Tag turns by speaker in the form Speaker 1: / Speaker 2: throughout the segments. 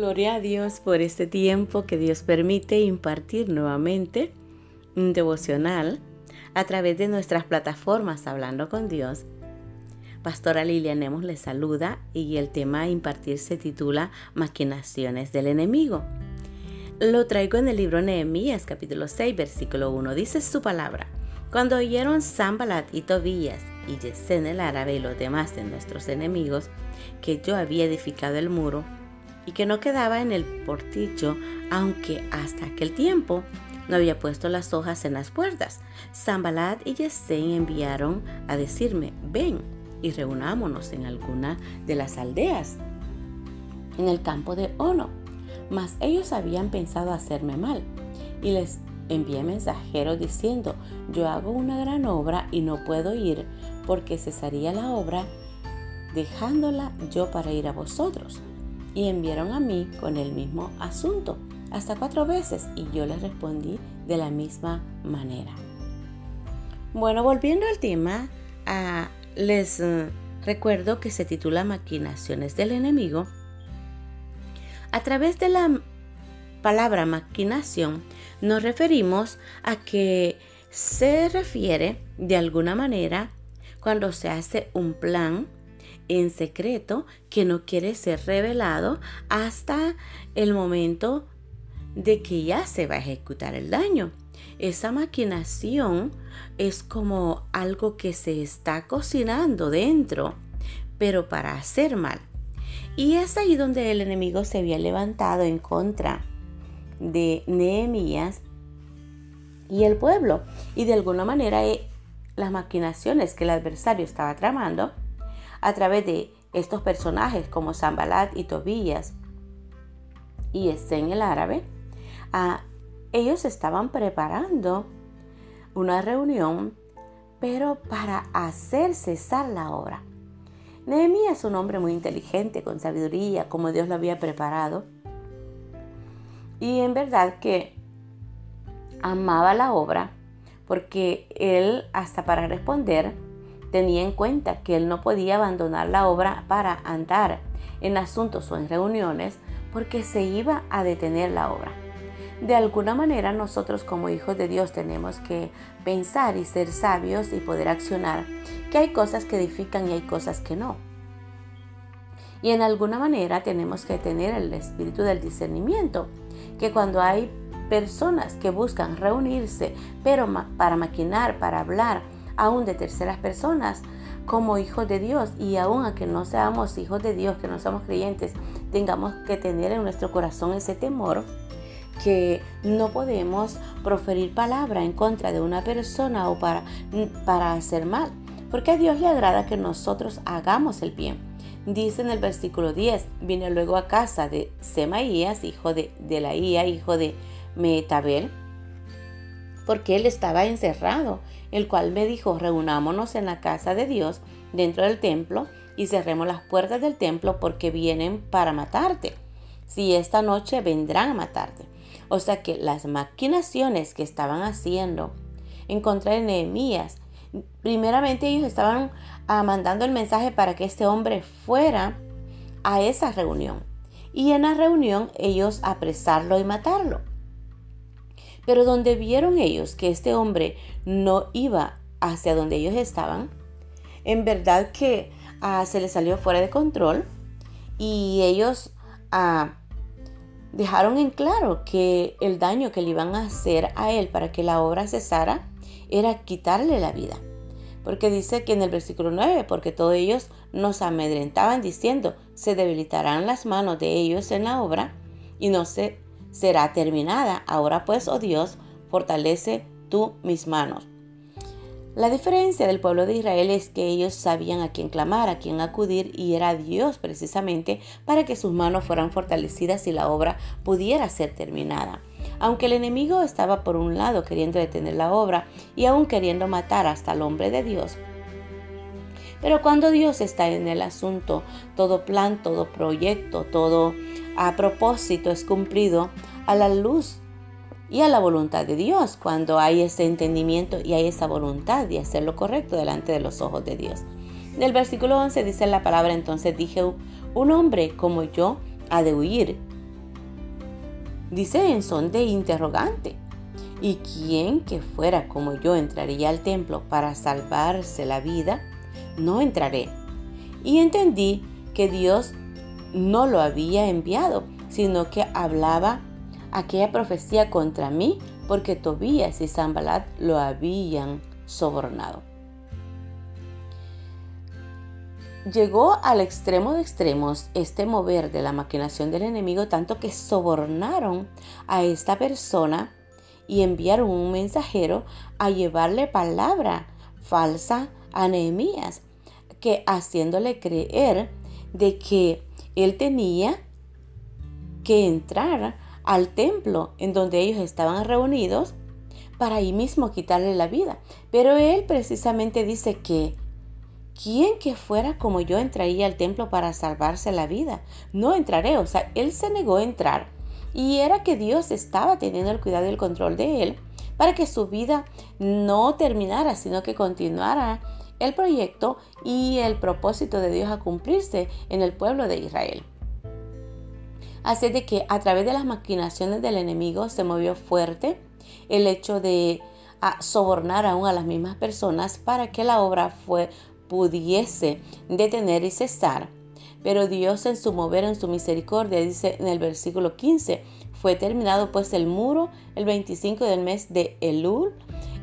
Speaker 1: Gloria a Dios por este tiempo que Dios permite impartir nuevamente un devocional a través de nuestras plataformas Hablando con Dios. Pastora Lilian Nemos les saluda y el tema a impartir se titula Maquinaciones del enemigo. Lo traigo en el libro Nehemías capítulo 6 versículo 1. Dice su palabra. Cuando oyeron Sambalat y Tobías y Yesen el árabe y los demás de nuestros enemigos que yo había edificado el muro y que no quedaba en el portillo, aunque hasta aquel tiempo no había puesto las hojas en las puertas. Sambalat y Yesen enviaron a decirme, ven y reunámonos en alguna de las aldeas, en el campo de Ono. Mas ellos habían pensado hacerme mal y les envié mensajeros diciendo, yo hago una gran obra y no puedo ir porque cesaría la obra dejándola yo para ir a vosotros. Y enviaron a mí con el mismo asunto hasta cuatro veces y yo les respondí de la misma manera. Bueno, volviendo al tema, les eh, recuerdo que se titula Maquinaciones del enemigo. A través de la palabra maquinación nos referimos a que se refiere de alguna manera cuando se hace un plan en secreto que no quiere ser revelado hasta el momento de que ya se va a ejecutar el daño. Esa maquinación es como algo que se está cocinando dentro, pero para hacer mal. Y es ahí donde el enemigo se había levantado en contra de Nehemías y el pueblo. Y de alguna manera eh, las maquinaciones que el adversario estaba tramando a través de estos personajes como Zambalat y Tobías y Estén el árabe, a, ellos estaban preparando una reunión, pero para hacer cesar la obra. Nehemías es un hombre muy inteligente, con sabiduría, como Dios lo había preparado. Y en verdad que amaba la obra, porque él, hasta para responder, tenía en cuenta que él no podía abandonar la obra para andar en asuntos o en reuniones, porque se iba a detener la obra. De alguna manera nosotros como hijos de Dios tenemos que pensar y ser sabios y poder accionar, que hay cosas que edifican y hay cosas que no. Y en alguna manera tenemos que tener el espíritu del discernimiento, que cuando hay personas que buscan reunirse, pero para maquinar, para hablar, aún de terceras personas, como hijos de Dios y aún a que no seamos hijos de Dios, que no somos creyentes, tengamos que tener en nuestro corazón ese temor que no podemos proferir palabra en contra de una persona o para, para hacer mal, porque a Dios le agrada que nosotros hagamos el bien. Dice en el versículo 10, vine luego a casa de Semaías, hijo de, de Laía, hijo de Metabel, porque él estaba encerrado, el cual me dijo, reunámonos en la casa de Dios dentro del templo y cerremos las puertas del templo porque vienen para matarte. Si esta noche vendrán a matarte. O sea que las maquinaciones que estaban haciendo en contra de Nehemías, primeramente ellos estaban ah, mandando el mensaje para que este hombre fuera a esa reunión. Y en la reunión ellos apresarlo y matarlo. Pero donde vieron ellos que este hombre no iba hacia donde ellos estaban, en verdad que ah, se les salió fuera de control y ellos ah, dejaron en claro que el daño que le iban a hacer a él para que la obra cesara era quitarle la vida. Porque dice que en el versículo 9, porque todos ellos nos amedrentaban diciendo, se debilitarán las manos de ellos en la obra y no se será terminada. Ahora pues, oh Dios, fortalece tú mis manos. La diferencia del pueblo de Israel es que ellos sabían a quién clamar, a quién acudir y era Dios precisamente para que sus manos fueran fortalecidas y la obra pudiera ser terminada. Aunque el enemigo estaba por un lado queriendo detener la obra y aún queriendo matar hasta el hombre de Dios, pero cuando Dios está en el asunto, todo plan, todo proyecto, todo a propósito es cumplido a la luz y a la voluntad de Dios cuando hay ese entendimiento y hay esa voluntad de hacer lo correcto delante de los ojos de Dios. En el versículo 11 dice la palabra, entonces dije, un hombre como yo ha de huir dice en son de interrogante. ¿Y quién que fuera como yo entraría al templo para salvarse la vida? No entraré. Y entendí que Dios no lo había enviado, sino que hablaba aquella profecía contra mí porque Tobías y Zambalat lo habían sobornado. Llegó al extremo de extremos este mover de la maquinación del enemigo tanto que sobornaron a esta persona y enviaron un mensajero a llevarle palabra falsa a Nehemías, que haciéndole creer de que él tenía que entrar al templo en donde ellos estaban reunidos para ahí mismo quitarle la vida. Pero él precisamente dice que ¿quién que fuera como yo entraría al templo para salvarse la vida? No entraré, o sea, él se negó a entrar. Y era que Dios estaba teniendo el cuidado y el control de él para que su vida no terminara, sino que continuara el proyecto y el propósito de Dios a cumplirse en el pueblo de Israel. Así de que a través de las maquinaciones del enemigo se movió fuerte el hecho de sobornar aún a las mismas personas para que la obra fue, pudiese detener y cesar. Pero Dios en su mover, en su misericordia, dice en el versículo 15, fue terminado pues el muro el 25 del mes de Elul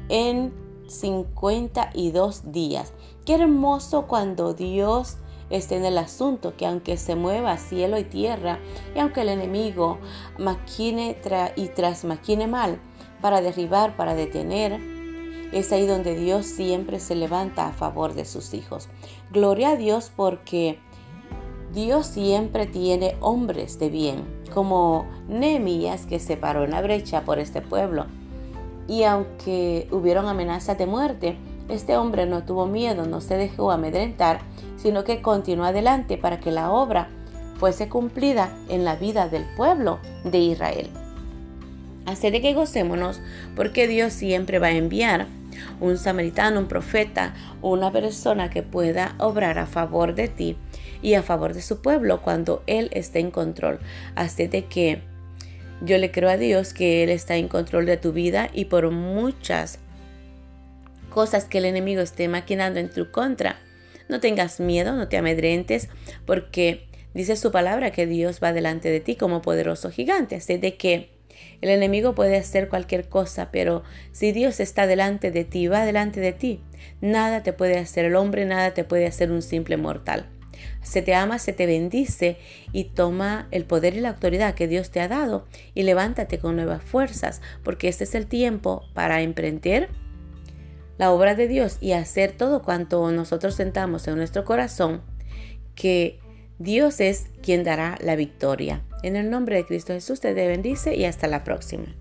Speaker 1: en 52 días. Qué hermoso cuando Dios esté en el asunto, que aunque se mueva cielo y tierra, y aunque el enemigo maquine y tras maquine mal para derribar, para detener, es ahí donde Dios siempre se levanta a favor de sus hijos. Gloria a Dios porque Dios siempre tiene hombres de bien, como Nehemías que se paró en la brecha por este pueblo. Y aunque hubieron amenazas de muerte, este hombre no tuvo miedo, no se dejó amedrentar, sino que continuó adelante para que la obra fuese cumplida en la vida del pueblo de Israel. Así de que gocémonos porque Dios siempre va a enviar un samaritano, un profeta una persona que pueda obrar a favor de ti y a favor de su pueblo cuando Él esté en control. Así de que yo le creo a Dios que Él está en control de tu vida y por muchas cosas que el enemigo esté maquinando en tu contra, no tengas miedo, no te amedrentes, porque dice su palabra que Dios va delante de ti como poderoso gigante. Así de que el enemigo puede hacer cualquier cosa, pero si Dios está delante de ti, va delante de ti, nada te puede hacer el hombre, nada te puede hacer un simple mortal. Se te ama, se te bendice y toma el poder y la autoridad que Dios te ha dado y levántate con nuevas fuerzas, porque este es el tiempo para emprender la obra de Dios y hacer todo cuanto nosotros sentamos en nuestro corazón, que Dios es quien dará la victoria. En el nombre de Cristo Jesús te bendice y hasta la próxima.